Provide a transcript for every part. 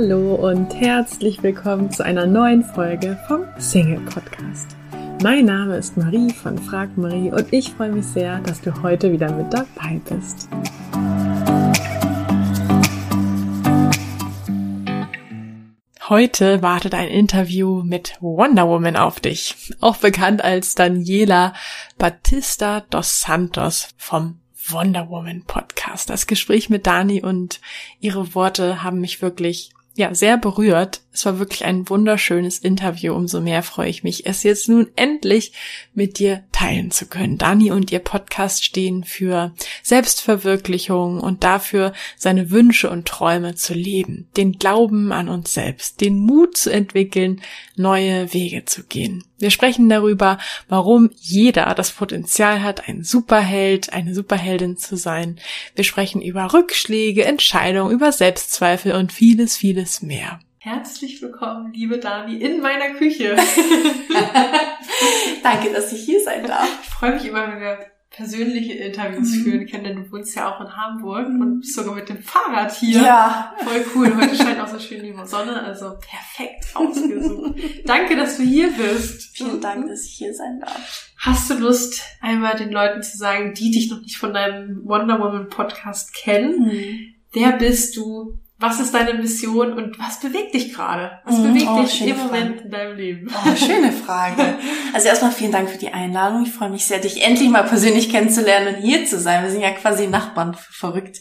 Hallo und herzlich willkommen zu einer neuen Folge vom Single Podcast. Mein Name ist Marie von Frag Marie und ich freue mich sehr, dass du heute wieder mit dabei bist. Heute wartet ein Interview mit Wonder Woman auf dich, auch bekannt als Daniela Batista dos Santos vom Wonder Woman Podcast. Das Gespräch mit Dani und ihre Worte haben mich wirklich ja, sehr berührt. Es war wirklich ein wunderschönes Interview. Umso mehr freue ich mich, es jetzt nun endlich mit dir teilen zu können. Dani und ihr Podcast stehen für Selbstverwirklichung und dafür, seine Wünsche und Träume zu leben, den Glauben an uns selbst, den Mut zu entwickeln, neue Wege zu gehen. Wir sprechen darüber, warum jeder das Potenzial hat, ein Superheld, eine Superheldin zu sein. Wir sprechen über Rückschläge, Entscheidungen, über Selbstzweifel und vieles, vieles mehr. Herzlich willkommen, liebe Dani, in meiner Küche. Danke, dass ich hier sein darf. Ich freue mich immer, wenn wir persönliche Interviews mhm. führen können, denn du wohnst ja auch in Hamburg mhm. und bist sogar mit dem Fahrrad hier. Ja. Voll cool. Heute scheint auch so schön die Sonne, also perfekt ausgesucht. Danke, dass du hier bist. Vielen Dank, dass ich hier sein darf. Hast du Lust, einmal den Leuten zu sagen, die dich noch nicht von deinem Wonder Woman Podcast kennen? Mhm. Wer bist du? Was ist deine Mission und was bewegt dich gerade? Was mhm. bewegt oh, dich im Moment in deinem Leben? Oh, schöne Frage. Also erstmal vielen Dank für die Einladung. Ich freue mich sehr, dich endlich mal persönlich kennenzulernen und hier zu sein. Wir sind ja quasi Nachbarn, verrückt.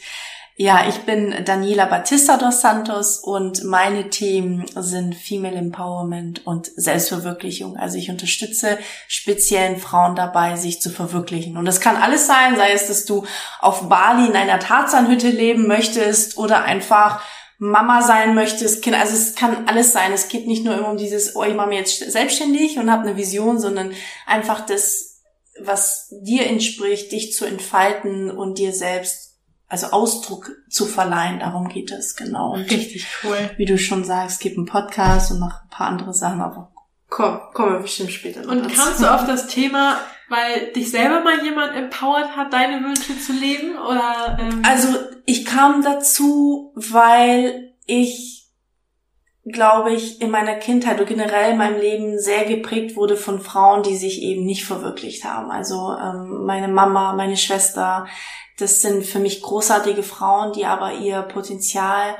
Ja, ich bin Daniela Batista dos Santos und meine Themen sind Female Empowerment und Selbstverwirklichung. Also ich unterstütze speziellen Frauen dabei, sich zu verwirklichen. Und das kann alles sein, sei es, dass du auf Bali in einer Tarzanhütte leben möchtest oder einfach Mama sein möchtest, Kind, also es kann alles sein. Es geht nicht nur immer um dieses, oh, ich mache mich jetzt selbstständig und habe eine Vision, sondern einfach das, was dir entspricht, dich zu entfalten und dir selbst also Ausdruck zu verleihen. Darum geht es, genau. Und Richtig cool. Wie du schon sagst, es gibt einen Podcast und noch ein paar andere Sachen, aber komm, kommen wir bestimmt später noch Und dazu. kannst du auf das Thema, weil dich selber mal jemand empowert hat, deine Wünsche zu leben? Oder, ähm Also ich kam dazu, weil ich glaube ich, in meiner Kindheit oder generell in meinem Leben sehr geprägt wurde von Frauen, die sich eben nicht verwirklicht haben. Also ähm, meine Mama, meine Schwester, das sind für mich großartige Frauen, die aber ihr Potenzial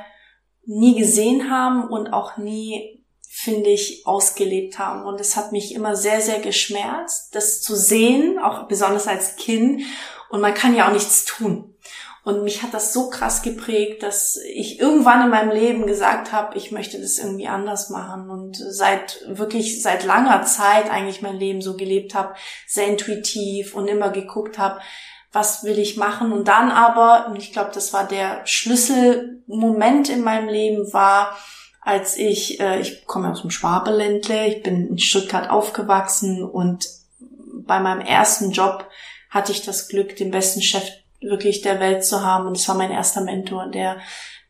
nie gesehen haben und auch nie, finde ich, ausgelebt haben. Und es hat mich immer sehr, sehr geschmerzt, das zu sehen, auch besonders als Kind. Und man kann ja auch nichts tun. Und mich hat das so krass geprägt, dass ich irgendwann in meinem Leben gesagt habe, ich möchte das irgendwie anders machen. Und seit wirklich seit langer Zeit eigentlich mein Leben so gelebt habe, sehr intuitiv und immer geguckt habe, was will ich machen. Und dann aber, ich glaube, das war der Schlüsselmoment in meinem Leben, war, als ich, äh, ich komme aus dem Schwabeländle, ich bin in Stuttgart aufgewachsen und bei meinem ersten Job hatte ich das Glück, den besten Chef wirklich der Welt zu haben. Und das war mein erster Mentor, der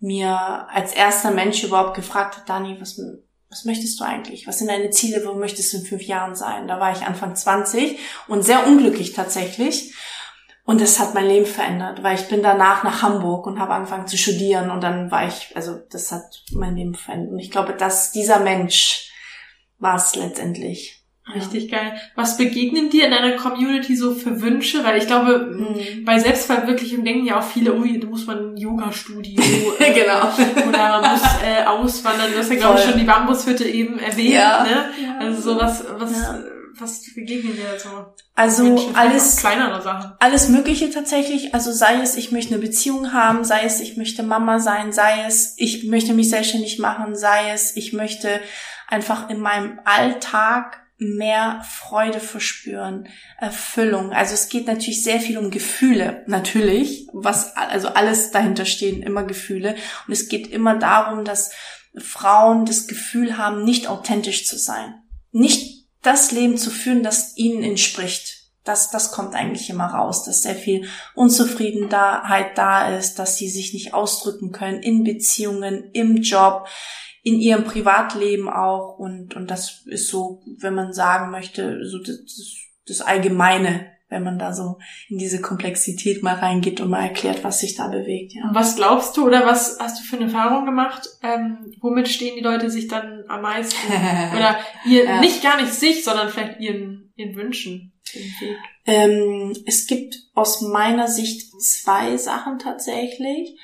mir als erster Mensch überhaupt gefragt hat, Dani, was, was möchtest du eigentlich? Was sind deine Ziele? Wo möchtest du in fünf Jahren sein? Da war ich Anfang 20 und sehr unglücklich tatsächlich. Und das hat mein Leben verändert, weil ich bin danach nach Hamburg und habe angefangen zu studieren und dann war ich, also das hat mein Leben verändert. Und ich glaube, dass dieser Mensch war es letztendlich. Richtig geil. Was begegnen dir in deiner Community so für Wünsche? Weil ich glaube, mhm. bei Selbstverwirklichung denken ja auch viele, ui, da muss man ein Yoga-Studio äh, genau. oder muss äh, auswandern. Du hast ja, glaube ich, schon die Bambushütte eben erwähnt. Ja. Ne? Ja. Also so was, was ja was begegnen dir so? Also Menschen, alles kleinere Sachen. Alles Mögliche tatsächlich. Also sei es, ich möchte eine Beziehung haben, sei es, ich möchte Mama sein, sei es, ich möchte mich selbstständig machen, sei es, ich möchte einfach in meinem Alltag mehr Freude verspüren, Erfüllung. Also es geht natürlich sehr viel um Gefühle, natürlich, was also alles dahinter stehen, immer Gefühle. Und es geht immer darum, dass Frauen das Gefühl haben, nicht authentisch zu sein, nicht das Leben zu führen, das ihnen entspricht. Das, das kommt eigentlich immer raus, dass sehr viel Unzufriedenheit da ist, dass sie sich nicht ausdrücken können in Beziehungen, im Job, in ihrem Privatleben auch. Und, und das ist so, wenn man sagen möchte, so das, das Allgemeine wenn man da so in diese Komplexität mal reingeht und mal erklärt, was sich da bewegt. Ja. Und was glaubst du oder was hast du für eine Erfahrung gemacht? Ähm, womit stehen die Leute sich dann am meisten? oder ihr, ja. nicht gar nicht sich, sondern vielleicht ihren, ihren Wünschen? Ähm, es gibt aus meiner Sicht zwei Sachen tatsächlich.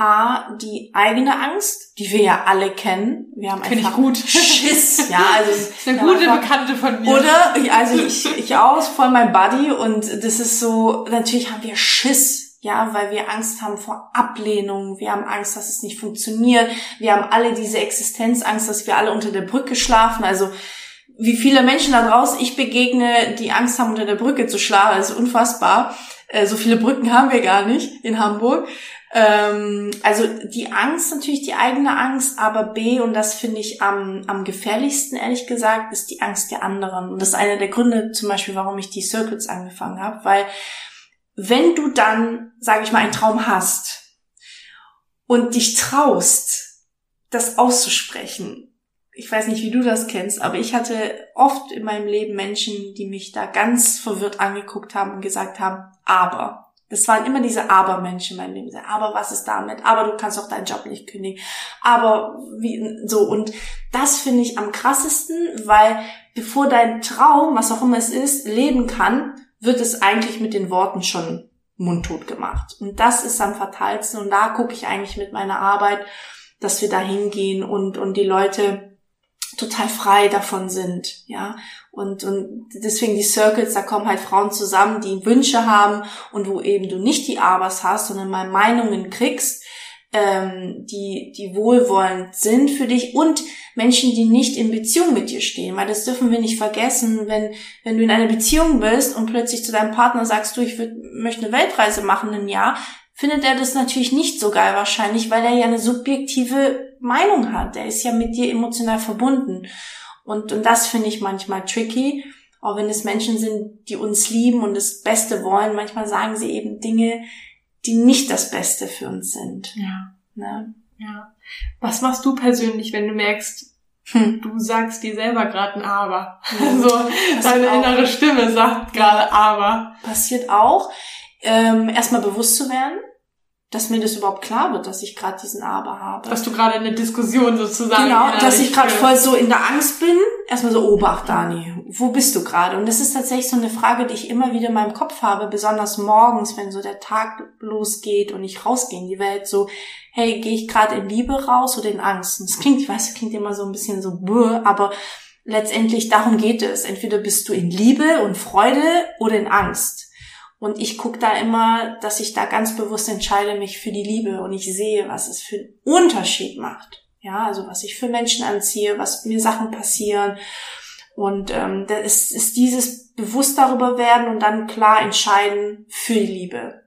A, die eigene Angst, die wir ja alle kennen. Wir haben Find einfach gut. Schiss. Ja, also das ist eine gute einfach, Bekannte von mir. Oder, also ich, ich auch, voll mein Buddy und das ist so, natürlich haben wir Schiss, ja, weil wir Angst haben vor Ablehnung, wir haben Angst, dass es nicht funktioniert, wir haben alle diese Existenzangst, dass wir alle unter der Brücke schlafen, also wie viele Menschen da draußen ich begegne, die Angst haben, unter der Brücke zu schlafen, das ist unfassbar. Äh, so viele Brücken haben wir gar nicht in Hamburg. Ähm, also die Angst, natürlich die eigene Angst, aber B, und das finde ich am, am gefährlichsten, ehrlich gesagt, ist die Angst der anderen. Und das ist einer der Gründe zum Beispiel, warum ich die Circles angefangen habe, weil wenn du dann, sage ich mal, einen Traum hast und dich traust, das auszusprechen, ich weiß nicht, wie du das kennst, aber ich hatte oft in meinem Leben Menschen, die mich da ganz verwirrt angeguckt haben und gesagt haben, aber. Das waren immer diese Aber-Menschen in meinem Leben. Aber was ist damit? Aber du kannst auch deinen Job nicht kündigen. Aber wie, so. Und das finde ich am krassesten, weil bevor dein Traum, was auch immer es ist, leben kann, wird es eigentlich mit den Worten schon mundtot gemacht. Und das ist am fatalsten. Und da gucke ich eigentlich mit meiner Arbeit, dass wir da hingehen und, und die Leute total frei davon sind, ja. Und, und deswegen die Circles, da kommen halt Frauen zusammen, die Wünsche haben und wo eben du nicht die Abers hast, sondern mal Meinungen kriegst, ähm, die, die wohlwollend sind für dich und Menschen, die nicht in Beziehung mit dir stehen, weil das dürfen wir nicht vergessen, wenn, wenn du in einer Beziehung bist und plötzlich zu deinem Partner sagst, du, ich würd, möchte eine Weltreise machen im Jahr, findet er das natürlich nicht so geil wahrscheinlich, weil er ja eine subjektive Meinung hat. Er ist ja mit dir emotional verbunden. Und, und das finde ich manchmal tricky. Auch wenn es Menschen sind, die uns lieben und das Beste wollen, manchmal sagen sie eben Dinge, die nicht das Beste für uns sind. Ja. Ne? Ja. Was machst du persönlich, wenn du merkst, hm. du sagst dir selber gerade ein Aber? Ja. so, deine innere Stimme sagt gerade Aber. Passiert auch. Ähm, erstmal bewusst zu werden dass mir das überhaupt klar wird, dass ich gerade diesen Aber habe. Dass du gerade in der Diskussion sozusagen. Genau, dass ich gerade voll so in der Angst bin. Erstmal so, Obacht, Dani, wo bist du gerade? Und das ist tatsächlich so eine Frage, die ich immer wieder in meinem Kopf habe, besonders morgens, wenn so der Tag losgeht und ich rausgehe in die Welt, so, hey, gehe ich gerade in Liebe raus oder in Angst? Und das klingt, ich weiß, das klingt immer so ein bisschen so, bäh, aber letztendlich darum geht es. Entweder bist du in Liebe und Freude oder in Angst. Und ich gucke da immer, dass ich da ganz bewusst entscheide, mich für die Liebe und ich sehe, was es für einen Unterschied macht. Ja, also was ich für Menschen anziehe, was mir Sachen passieren. Und ähm, das ist, ist dieses bewusst darüber werden und dann klar entscheiden für die Liebe.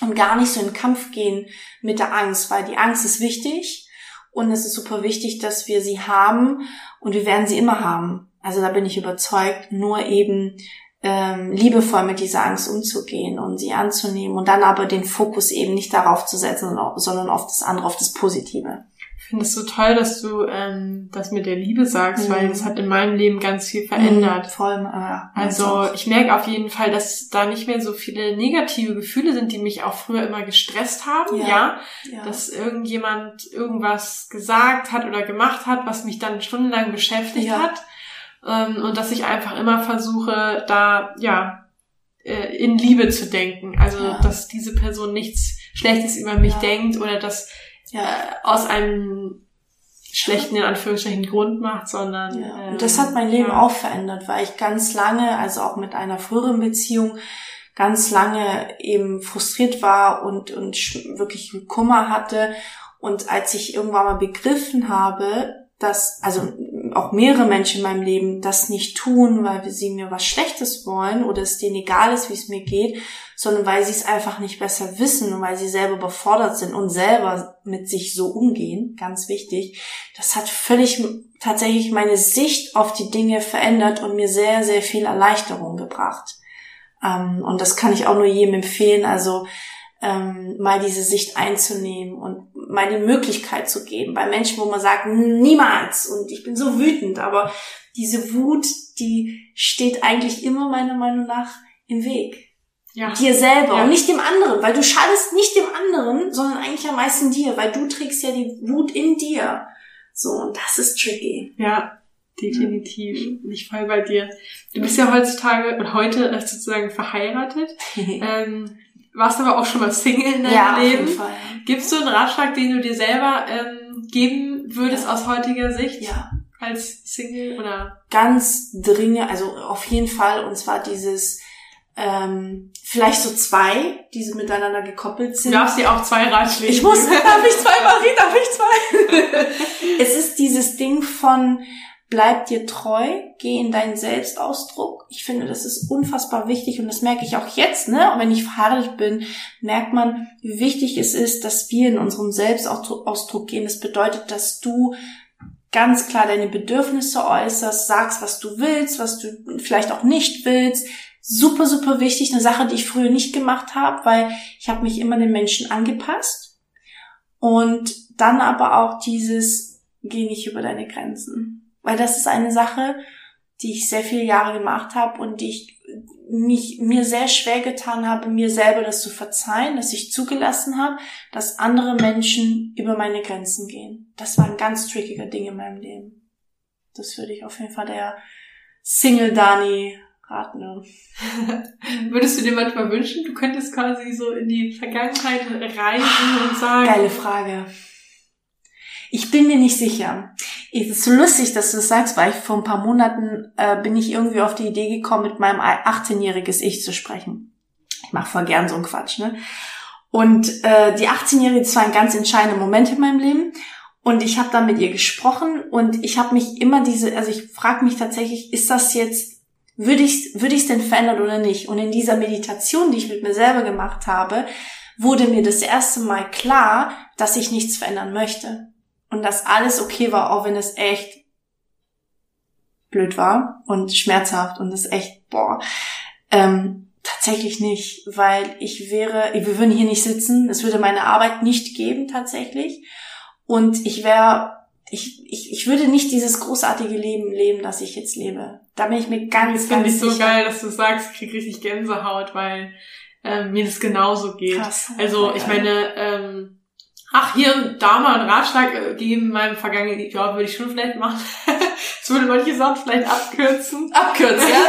Und gar nicht so in Kampf gehen mit der Angst, weil die Angst ist wichtig und es ist super wichtig, dass wir sie haben und wir werden sie immer haben. Also da bin ich überzeugt, nur eben ähm, liebevoll mit dieser Angst umzugehen und sie anzunehmen und dann aber den Fokus eben nicht darauf zu setzen, sondern auf das andere, auf das Positive. Ich finde es so toll, dass du ähm, das mit der Liebe sagst, mhm. weil das hat in meinem Leben ganz viel verändert. Mhm, voll. Äh, also ich merke auf jeden Fall, dass da nicht mehr so viele negative Gefühle sind, die mich auch früher immer gestresst haben. Ja, ja? ja. dass irgendjemand irgendwas gesagt hat oder gemacht hat, was mich dann stundenlang beschäftigt ja. hat ähm, und dass ich einfach immer versuche, da ja äh, in Liebe zu denken. Also ja. dass diese Person nichts Schlechtes über mich ja. denkt oder das ja. äh, aus einem schlechten in Anführungsstrichen Grund macht, sondern ja. und das hat mein Leben auch verändert, weil ich ganz lange, also auch mit einer früheren Beziehung, ganz lange eben frustriert war und und wirklich Kummer hatte und als ich irgendwann mal begriffen habe, dass also auch mehrere Menschen in meinem Leben das nicht tun, weil sie mir was Schlechtes wollen oder es denen egal ist, wie es mir geht, sondern weil sie es einfach nicht besser wissen und weil sie selber überfordert sind und selber mit sich so umgehen, ganz wichtig. Das hat völlig tatsächlich meine Sicht auf die Dinge verändert und mir sehr, sehr viel Erleichterung gebracht. Ähm, und das kann ich auch nur jedem empfehlen. Also ähm, mal diese Sicht einzunehmen und mal die Möglichkeit zu geben. Bei Menschen, wo man sagt, niemals und ich bin so wütend, aber diese Wut, die steht eigentlich immer meiner Meinung nach im Weg. Ja. Dir selber ja. und nicht dem anderen, weil du schadest nicht dem anderen, sondern eigentlich am meisten dir, weil du trägst ja die Wut in dir. So, und das ist tricky. Ja, definitiv. Nicht voll bei dir. Du bist ja heutzutage und heute sozusagen verheiratet. ähm, warst aber auch schon mal Single in deinem ja, Leben. Auf jeden Fall. Gibst du einen Ratschlag, den du dir selber ähm, geben würdest ja. aus heutiger Sicht? Ja. Als Single oder? Ganz dringend, also auf jeden Fall, und zwar dieses ähm, vielleicht so zwei, die so miteinander gekoppelt sind. Du darfst dir auch zwei Ratschläge. Ich muss, darf ich zwei, Marie, darf ich zwei? es ist dieses Ding von, bleib dir treu, geh in deinen Selbstausdruck. Ich finde, das ist unfassbar wichtig und das merke ich auch jetzt, ne? Und wenn ich verheiratet bin, merkt man, wie wichtig es ist, dass wir in unserem Selbstausdruck gehen. Das bedeutet, dass du ganz klar deine Bedürfnisse äußerst, sagst, was du willst, was du vielleicht auch nicht willst, super, super wichtig. Eine Sache, die ich früher nicht gemacht habe, weil ich habe mich immer den Menschen angepasst. Und dann aber auch dieses, geh nicht über deine Grenzen. Weil das ist eine Sache, die ich sehr viele Jahre gemacht habe und die ich mich, mir sehr schwer getan habe, mir selber das zu verzeihen, dass ich zugelassen habe, dass andere Menschen über meine Grenzen gehen. Das war ein ganz trickiger Ding in meinem Leben. Das würde ich auf jeden Fall der Single Dani Partner. Würdest du dir manchmal wünschen, du könntest quasi so in die Vergangenheit reisen und sagen? Geile Frage. Ich bin mir nicht sicher. Es ist so lustig, dass du das sagst, weil ich vor ein paar Monaten äh, bin ich irgendwie auf die Idee gekommen, mit meinem 18-jähriges Ich zu sprechen. Ich mache voll gern so einen Quatsch, ne? Und äh, die 18-Jährige, das war ein ganz entscheidender Moment in meinem Leben. Und ich habe da mit ihr gesprochen und ich habe mich immer diese, also ich frage mich tatsächlich, ist das jetzt würde ich würde ich es denn verändern oder nicht? Und in dieser Meditation, die ich mit mir selber gemacht habe, wurde mir das erste Mal klar, dass ich nichts verändern möchte. Und dass alles okay war, auch wenn es echt blöd war und schmerzhaft und es echt, boah, ähm, tatsächlich nicht, weil ich wäre, wir würden hier nicht sitzen, es würde meine Arbeit nicht geben tatsächlich und ich wäre ich, ich, ich würde nicht dieses großartige Leben leben, das ich jetzt lebe. Da bin ich mir ganz, das ganz sicher. Finde ich so geil, dass du sagst, ich krieg richtig Gänsehaut, weil ähm, mir das genauso geht. Krass. Also ich meine, ähm, ach, hier und da mal einen Ratschlag äh, geben in meinem vergangenen Jahr würde ich schon vielleicht machen. das würde manche Sachen vielleicht abkürzen. Abkürzen, ja.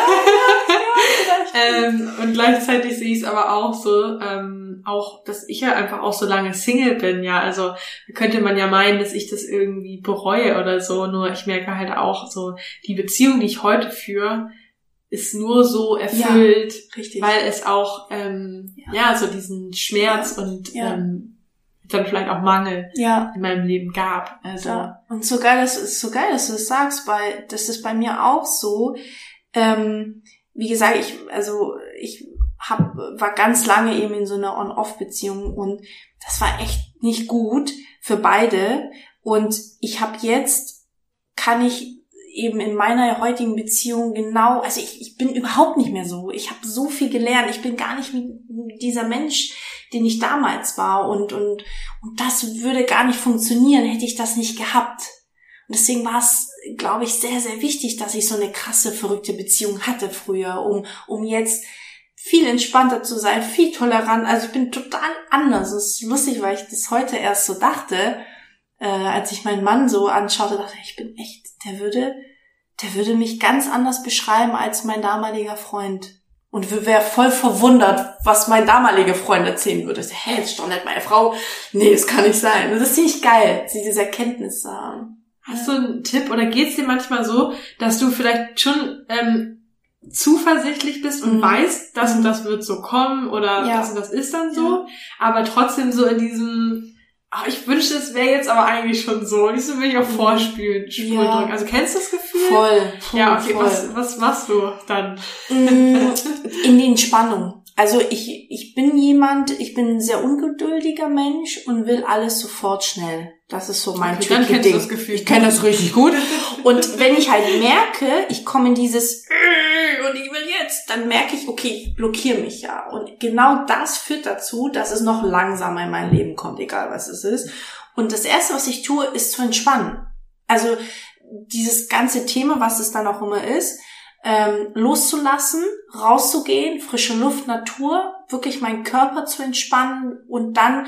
ähm, und gleichzeitig sehe ich es aber auch so, ähm, auch, dass ich ja einfach auch so lange Single bin, ja. Also könnte man ja meinen, dass ich das irgendwie bereue oder so. Nur ich merke halt auch so, die Beziehung, die ich heute führe, ist nur so erfüllt, ja, weil es auch ähm, ja. ja so diesen Schmerz ja. und ähm, dann vielleicht auch Mangel ja. in meinem Leben gab. Also ja. und so geil, das ist so geil, dass du das sagst, weil das ist bei mir auch so. Ähm, wie gesagt, ich also ich hab, war ganz lange eben in so einer On-Off-Beziehung und das war echt nicht gut für beide. Und ich habe jetzt kann ich eben in meiner heutigen Beziehung genau, also ich, ich bin überhaupt nicht mehr so. Ich habe so viel gelernt. Ich bin gar nicht dieser Mensch, den ich damals war. Und, und, und das würde gar nicht funktionieren, hätte ich das nicht gehabt. Und deswegen war es, glaube ich, sehr, sehr wichtig, dass ich so eine krasse, verrückte Beziehung hatte früher, um, um jetzt viel entspannter zu sein, viel tolerant. Also ich bin total anders. Es ist lustig, weil ich das heute erst so dachte, äh, als ich meinen Mann so anschaute, dachte ich, ich bin echt, der würde, der würde mich ganz anders beschreiben als mein damaliger Freund. Und wäre voll verwundert, was mein damaliger Freund erzählen würde. Hä, jetzt nicht meine Frau. Nee, das kann nicht sein. Das ist nicht geil, diese Erkenntnis zu haben. Hast du einen Tipp oder geht's dir manchmal so, dass du vielleicht schon ähm, zuversichtlich bist und mhm. weißt, das und mhm. das wird so kommen oder ja. das und das ist dann so, ja. aber trotzdem so in diesem Ach, ich wünschte, es wäre jetzt aber eigentlich schon so. Wieso will ich auch vorspielen, Spur ja. Also kennst du das Gefühl? Voll. voll ja, okay, voll. Was, was machst du dann? Mm, in die Entspannung. Also ich, ich bin jemand, ich bin ein sehr ungeduldiger Mensch und will alles sofort schnell. Das ist so mein okay, tricky Ding. Das Gefühl. Ich kenne das richtig gut. Und wenn ich halt merke, ich komme in dieses und ich will jetzt, dann merke ich, okay, ich blockiere mich ja. Und genau das führt dazu, dass es noch langsamer in mein Leben kommt, egal was es ist. Und das erste, was ich tue, ist zu entspannen. Also dieses ganze Thema, was es dann auch immer ist, ähm, loszulassen, rauszugehen, frische Luft, Natur, wirklich meinen Körper zu entspannen und dann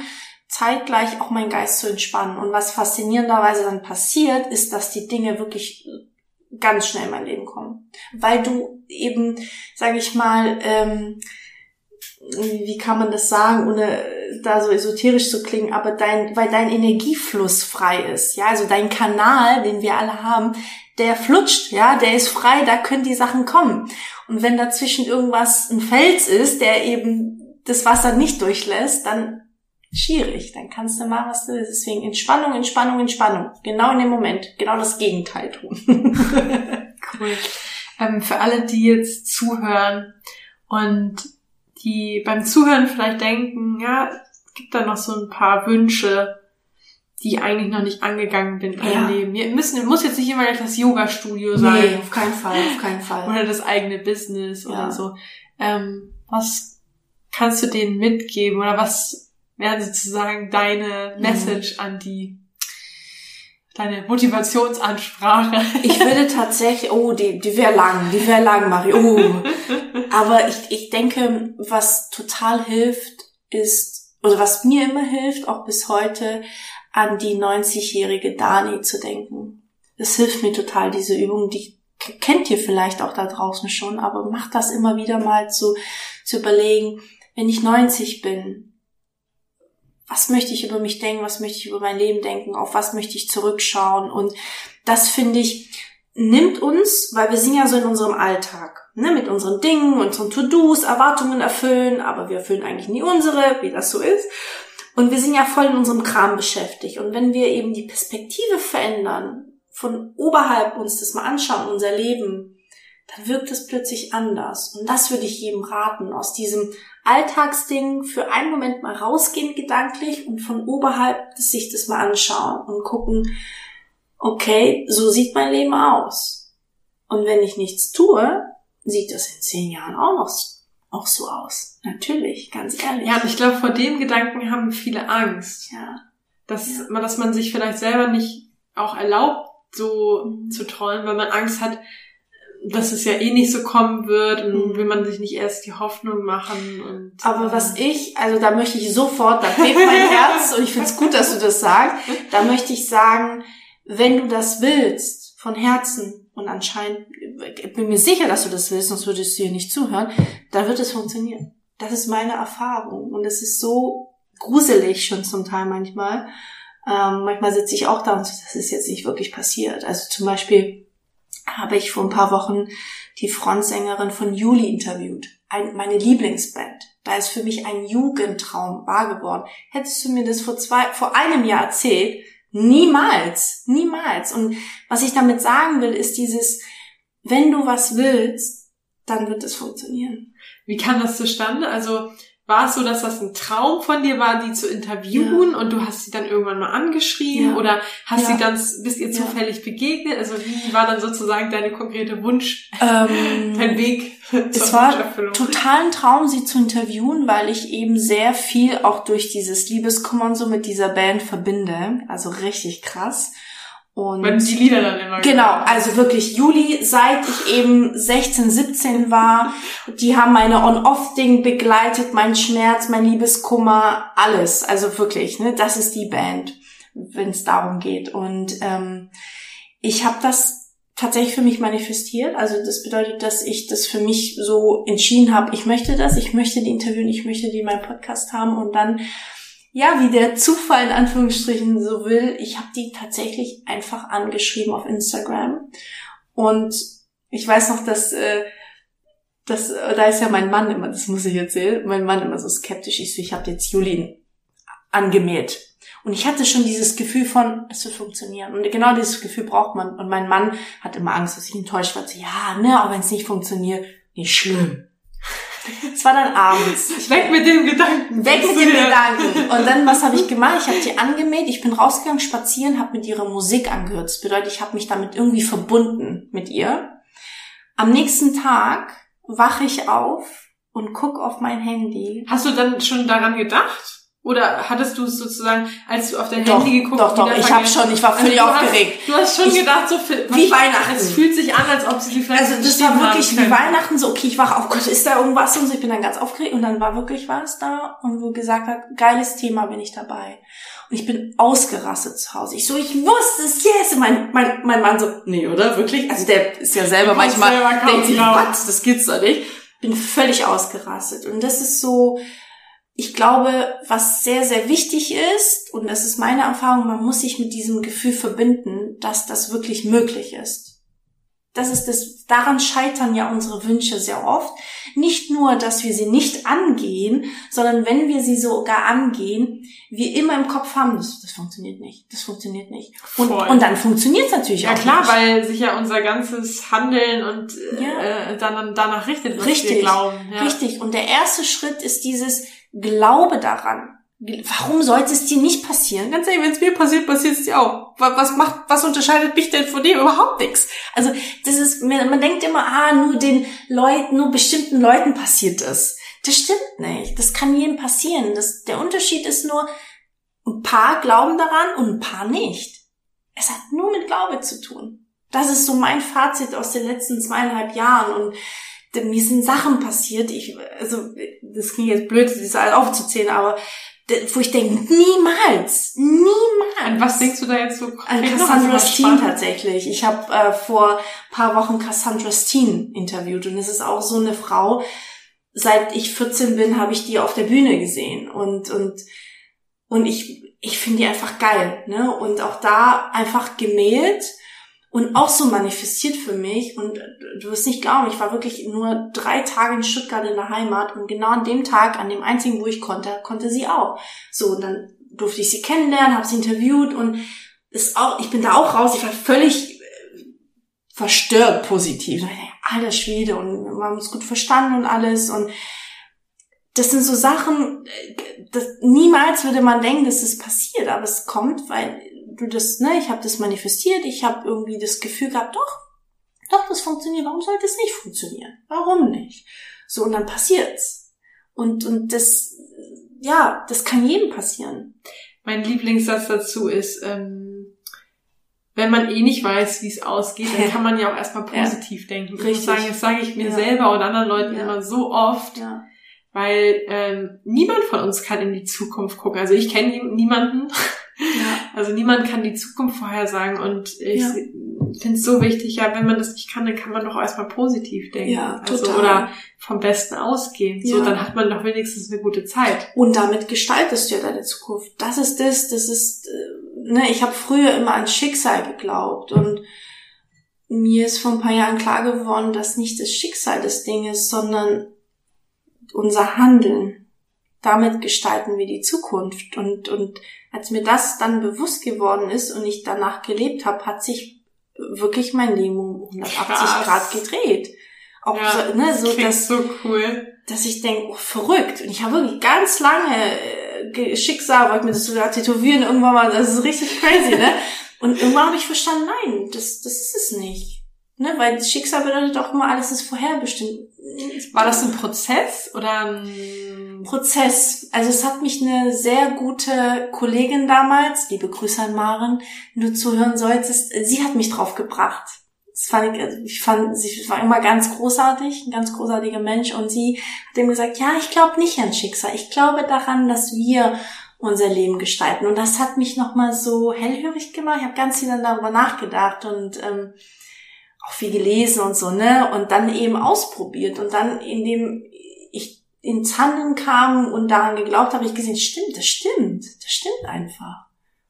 zeitgleich auch meinen Geist zu entspannen. Und was faszinierenderweise dann passiert, ist, dass die Dinge wirklich ganz schnell in mein Leben kommen. Weil du eben, sage ich mal, ähm, wie kann man das sagen, ohne da so esoterisch zu klingen, aber dein, weil dein Energiefluss frei ist, ja, also dein Kanal, den wir alle haben, der flutscht, ja, der ist frei, da können die Sachen kommen. Und wenn dazwischen irgendwas ein Fels ist, der eben das Wasser nicht durchlässt, dann schwierig, dann kannst du machen, was du willst. Deswegen Entspannung, Entspannung, Entspannung. Genau in dem Moment, genau das Gegenteil tun. cool. Ähm, für alle, die jetzt zuhören und die beim Zuhören vielleicht denken, ja, es gibt da noch so ein paar Wünsche, die eigentlich noch nicht angegangen bin in ja. Leben. Wir müssen, muss jetzt nicht immer gleich das Yoga-Studio sein. Nee, auf keinen Fall, auf keinen Fall. Oder das eigene Business ja. oder so. Ähm, was kannst du denen mitgeben oder was wäre sozusagen deine mhm. Message an die deine Motivationsansprache. Ich würde tatsächlich, oh, die, die wäre lang, die wäre lang, Mario. Oh. Aber ich, ich denke, was total hilft, ist, oder was mir immer hilft, auch bis heute, an die 90-jährige Dani zu denken. Das hilft mir total, diese Übung, die kennt ihr vielleicht auch da draußen schon, aber macht das immer wieder mal zu, zu überlegen, wenn ich 90 bin, was möchte ich über mich denken, was möchte ich über mein Leben denken, auf was möchte ich zurückschauen und das finde ich, nimmt uns, weil wir sind ja so in unserem Alltag, ne, mit unseren Dingen, unseren To-Dos, Erwartungen erfüllen, aber wir erfüllen eigentlich nie unsere, wie das so ist. Und wir sind ja voll in unserem Kram beschäftigt. Und wenn wir eben die Perspektive verändern, von oberhalb uns das mal anschauen, unser Leben, dann wirkt es plötzlich anders. Und das würde ich jedem raten, aus diesem Alltagsding für einen Moment mal rausgehen gedanklich und von oberhalb sich das mal anschauen und gucken, okay, so sieht mein Leben aus. Und wenn ich nichts tue, sieht das in zehn Jahren auch noch auch so aus. Natürlich, ganz ehrlich. Ja, und ich glaube, vor dem Gedanken haben viele Angst. Ja. Dass, ja. Man, dass man sich vielleicht selber nicht auch erlaubt, so mhm. zu träumen, weil man Angst hat, dass es ja eh nicht so kommen wird und mhm. will man sich nicht erst die Hoffnung machen. Und, Aber was ich, also da möchte ich sofort, da bebt mein Herz und ich finde es gut, dass du das sagst, da möchte ich sagen, wenn du das willst, von Herzen, und anscheinend, ich bin mir sicher, dass du das willst, sonst würdest du hier nicht zuhören, da wird es funktionieren. Das ist meine Erfahrung. Und es ist so gruselig schon zum Teil manchmal. Ähm, manchmal sitze ich auch da und so, das ist jetzt nicht wirklich passiert. Also zum Beispiel habe ich vor ein paar Wochen die Frontsängerin von Juli interviewt. Ein, meine Lieblingsband. Da ist für mich ein Jugendtraum wahr geworden. Hättest du mir das vor zwei, vor einem Jahr erzählt, Niemals, niemals. Und was ich damit sagen will, ist dieses, wenn du was willst, dann wird es funktionieren. Wie kam das zustande? Also war es so, dass das ein Traum von dir war, die zu interviewen ja. und du hast sie dann irgendwann mal angeschrieben ja. oder hast ja. sie dann, bist ihr zufällig begegnet? Also wie war dann sozusagen deine konkrete Wunsch, ähm, dein Weg? Es war total ein Traum, sie zu interviewen, weil ich eben sehr viel auch durch dieses Liebeskummer und so mit dieser Band verbinde. Also richtig krass. Und Wenn die Lieder dann immer Genau, also wirklich Juli, seit ich eben 16, 17 war, die haben meine On-Off-Ding begleitet, mein Schmerz, mein Liebeskummer, alles. Also wirklich, ne, das ist die Band, wenn es darum geht. Und ähm, ich habe das tatsächlich für mich manifestiert. Also das bedeutet, dass ich das für mich so entschieden habe, ich möchte das, ich möchte die interviewen, ich möchte die in meinem Podcast haben und dann ja, wie der Zufall in Anführungsstrichen so will, ich habe die tatsächlich einfach angeschrieben auf Instagram. Und ich weiß noch, dass, äh, dass äh, da ist ja mein Mann immer, das muss ich erzählen, mein Mann immer so skeptisch. So, ich habe jetzt Julien angemäht. Und ich hatte schon dieses Gefühl von, es wird funktionieren. Und genau dieses Gefühl braucht man. Und mein Mann hat immer Angst, dass ich enttäuscht werde. Ja, ne, aber wenn es nicht funktioniert, nicht schlimm. Es war dann abends. Ich weg mit dem Gedanken. Weg mit dem Gedanken. Und dann, was habe ich gemacht? Ich habe die angemäht, ich bin rausgegangen, spazieren, habe mit ihrer Musik angehört. Das bedeutet, ich habe mich damit irgendwie verbunden mit ihr. Am nächsten Tag wache ich auf und guck auf mein Handy. Hast du dann schon daran gedacht? Oder hattest du es sozusagen, als du auf dein Doch, Handy geguckt doch, doch, ich habe schon, ich war völlig also aufgeregt. Hast, du hast schon Ich- gedacht, so viel, wie Weihnachten. Es fühlt sich an, als ob sie die vielleicht Also das war wirklich wie. Weihnachten, so okay, ich war, oh Gott, ist da irgendwas und so, ich bin dann ganz aufgeregt und dann war wirklich was da und wo gesagt hat, geiles Thema, bin ich dabei. Und ich bin ausgerastet zu Hause. Ich so, ich wusste es, yes! Und mein, mein, mein Mann so, nee, oder? Wirklich? Also der ist ja selber manchmal, selber denkt sich, was? Das gibt's doch nicht. Bin völlig ausgerastet. Und das ist so, ich glaube, was sehr, sehr wichtig ist, und das ist meine Erfahrung, man muss sich mit diesem Gefühl verbinden, dass das wirklich möglich ist. Das ist das, daran scheitern ja unsere Wünsche sehr oft. Nicht nur, dass wir sie nicht angehen, sondern wenn wir sie sogar angehen, wir immer im Kopf haben, das, das funktioniert nicht, das funktioniert nicht. Und, Voll. und dann funktioniert es natürlich Ja auch klar, nicht. weil sich ja unser ganzes Handeln und Ja. äh, dann danach richtet, was wir Richtig, glauben. Ja. Richtig. Und der erste Schritt ist dieses Glaube daran. Warum sollte es dir nicht passieren? Ganz ehrlich, wenn es mir passiert, passiert es dir auch. Wa- Was macht, was unterscheidet mich denn von dir? Überhaupt nichts. Also, das ist, man denkt immer, ah, nur den Leuten, nur bestimmten Leuten passiert das. Das stimmt nicht. Das kann jedem passieren. Das, der Unterschied ist nur, ein paar glauben daran und ein paar nicht. Es hat nur mit Glaube zu tun. Das ist so mein Fazit aus den letzten zweieinhalb Jahren und mir sind Sachen passiert, ich, also, das klingt jetzt blöd, das alles aufzuzählen, aber wo ich denke, niemals, niemals. An was denkst du da jetzt so An konkret noch? Cassandra Das ist Steen spannend. tatsächlich. Ich habe äh, vor paar Wochen Cassandra Steen interviewt und es ist auch so eine Frau. Seit ich 14 bin, habe ich die auf der Bühne gesehen und und und ich ich finde die einfach geil, ne? Und auch da einfach gemäht und auch so manifestiert für mich. Und du wirst nicht glauben, ich war wirklich nur drei Tage in Stuttgart in der Heimat und genau an dem Tag, an dem einzigen, wo ich konnte, konnte sie auch. So, und dann durfte ich sie kennenlernen, habe sie interviewt und ist auch, ich bin da auch raus, ich war völlig äh, verstört positiv. Dachte, Alter Schwede und wir haben uns gut verstanden und alles und das sind so Sachen, äh, das, niemals würde man denken, dass das passiert, aber es kommt, weil du das, ne, ich habe das manifestiert, ich habe irgendwie das Gefühl gehabt, doch, doch, das funktioniert, warum sollte es nicht funktionieren? Warum nicht? So, und dann passiert's. Und, und das, ja, das kann jedem passieren. Mein Lieblingssatz dazu ist, ähm, wenn man eh nicht weiß, wie es ausgeht, dann kann man ja auch erstmal Ja. positiv denken. Ich muss Richtig. sagen, das sage ich mir Ja. selber und anderen Leuten Ja. immer so oft, Ja. weil ähm, niemand von uns kann in die Zukunft gucken. Also ich kenne nie- niemanden, Ja. Also niemand kann die Zukunft vorhersagen und ich Ja. finde es so wichtig, ja, wenn man das nicht kann, dann kann man doch erstmal positiv denken. Ja, also, total. oder vom Besten ausgehen. So, Ja. dann hat man doch wenigstens eine gute Zeit. Und damit gestaltest du ja deine Zukunft. Das ist das, das ist, äh, ne, ich habe früher immer an Schicksal geglaubt und mir ist vor ein paar Jahren klar geworden, dass nicht das Schicksal das Ding ist, sondern unser Handeln. Damit gestalten wir die Zukunft. Und, und als mir das dann bewusst geworden ist und ich danach gelebt habe, hat sich wirklich mein Leben um 180 Krass. Grad gedreht. Auch Ja, so, ne, so dass so cool. dass ich denke, oh, verrückt. Und ich habe wirklich ganz lange äh, Schicksal, wollte mir das sogar tätowieren, irgendwann mal, das ist richtig crazy, ne? Und irgendwann habe ich verstanden, nein, das, das ist es nicht. Ne? Weil Schicksal bedeutet auch immer, alles ist vorherbestimmt. War das ein Prozess oder ein Prozess? Also es hat mich eine sehr gute Kollegin damals, liebe Grüße an Maren, wenn du zuhören solltest, sie hat mich drauf gebracht. Das fand ich, also ich fand, sie war immer ganz großartig, ein ganz großartiger Mensch und sie hat ihm gesagt, ja, ich glaube nicht an Schicksal, ich glaube daran, dass wir unser Leben gestalten. Und das hat mich nochmal so hellhörig gemacht. Ich habe ganz viel darüber nachgedacht und ähm, auch viel gelesen und so, ne? Und dann eben ausprobiert. Und dann, indem ich ins Handeln kam und daran geglaubt habe, habe ich gesehen, stimmt, das stimmt, das stimmt einfach.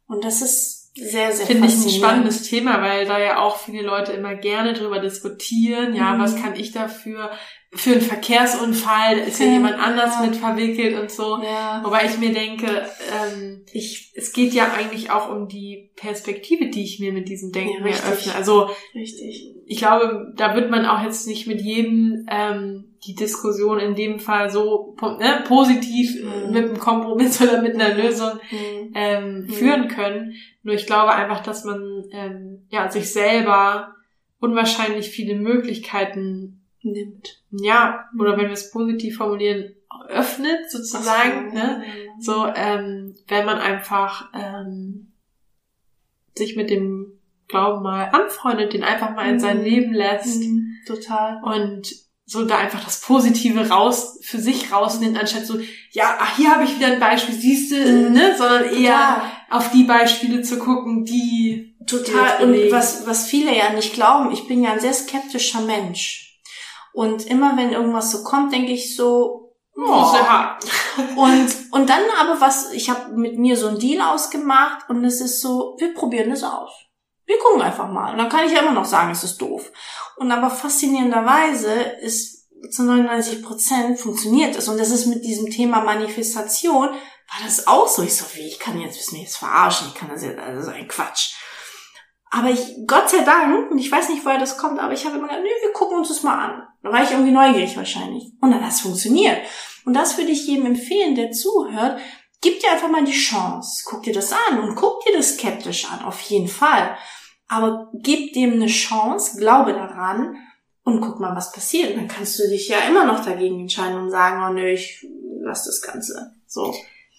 Und das ist sehr, sehr Finde ich ein spannendes Thema, weil da ja auch viele Leute immer gerne drüber diskutieren. Ja, Mhm. was kann ich dafür? Für einen Verkehrsunfall, da ist ja Ja. jemand anders Ja. mit verwickelt und so. Ja, Wobei ich mir denke, ähm, ich, es geht ja eigentlich auch um die Perspektive, die ich mir mit diesem Denken Ja, eröffne. Also richtig. ich glaube, da wird man auch jetzt nicht mit jedem ähm, die Diskussion in dem Fall so ne, positiv Mhm. mit einem Kompromiss oder mit einer Lösung Hm. ähm, Mhm. führen können. Nur ich glaube einfach, dass man ähm, ja sich selber unwahrscheinlich viele Möglichkeiten, Nimmt. ja, oder wenn wir es positiv formulieren, öffnet sozusagen, so, ne? ja, ja. So, ähm, wenn man einfach ähm, sich mit dem Glauben mal anfreundet, den einfach mal in sein Mhm. Leben lässt Mhm, total. und so da einfach das Positive raus für sich rausnimmt, anstatt so, ja, ach, hier habe ich wieder ein Beispiel, siehst du, Mhm. ne, sondern eher Total. auf die Beispiele zu gucken, die Total. Und was, was viele ja nicht glauben, ich bin ja ein sehr skeptischer Mensch. Und immer wenn irgendwas so kommt, denke ich so, oh, sehr hart. Und, und dann aber was, ich habe mit mir so einen Deal ausgemacht und es ist so, wir probieren das aus. Wir gucken einfach mal. Und dann kann ich ja immer noch sagen, es ist doof. Und aber faszinierenderweise ist zu 99 Prozent funktioniert es. Und das ist mit diesem Thema Manifestation, war das auch so. Ich so, wie, ich kann jetzt, du mich jetzt verarschen? Ich kann das jetzt, also ein Quatsch. Aber ich, Gott sei Dank, und ich weiß nicht, woher das kommt, aber ich habe immer gesagt, nee, wir gucken uns das mal an. Da war ich irgendwie neugierig wahrscheinlich. Und dann hat es funktioniert. Und das würde ich jedem empfehlen, der zuhört. Gib dir einfach mal die Chance. Guck dir das an und guck dir das skeptisch an, auf jeden Fall. Aber gib dem eine Chance, glaube daran und guck mal, was passiert. Und dann kannst du dich ja immer noch dagegen entscheiden und sagen, oh nö, ich lass das Ganze. So.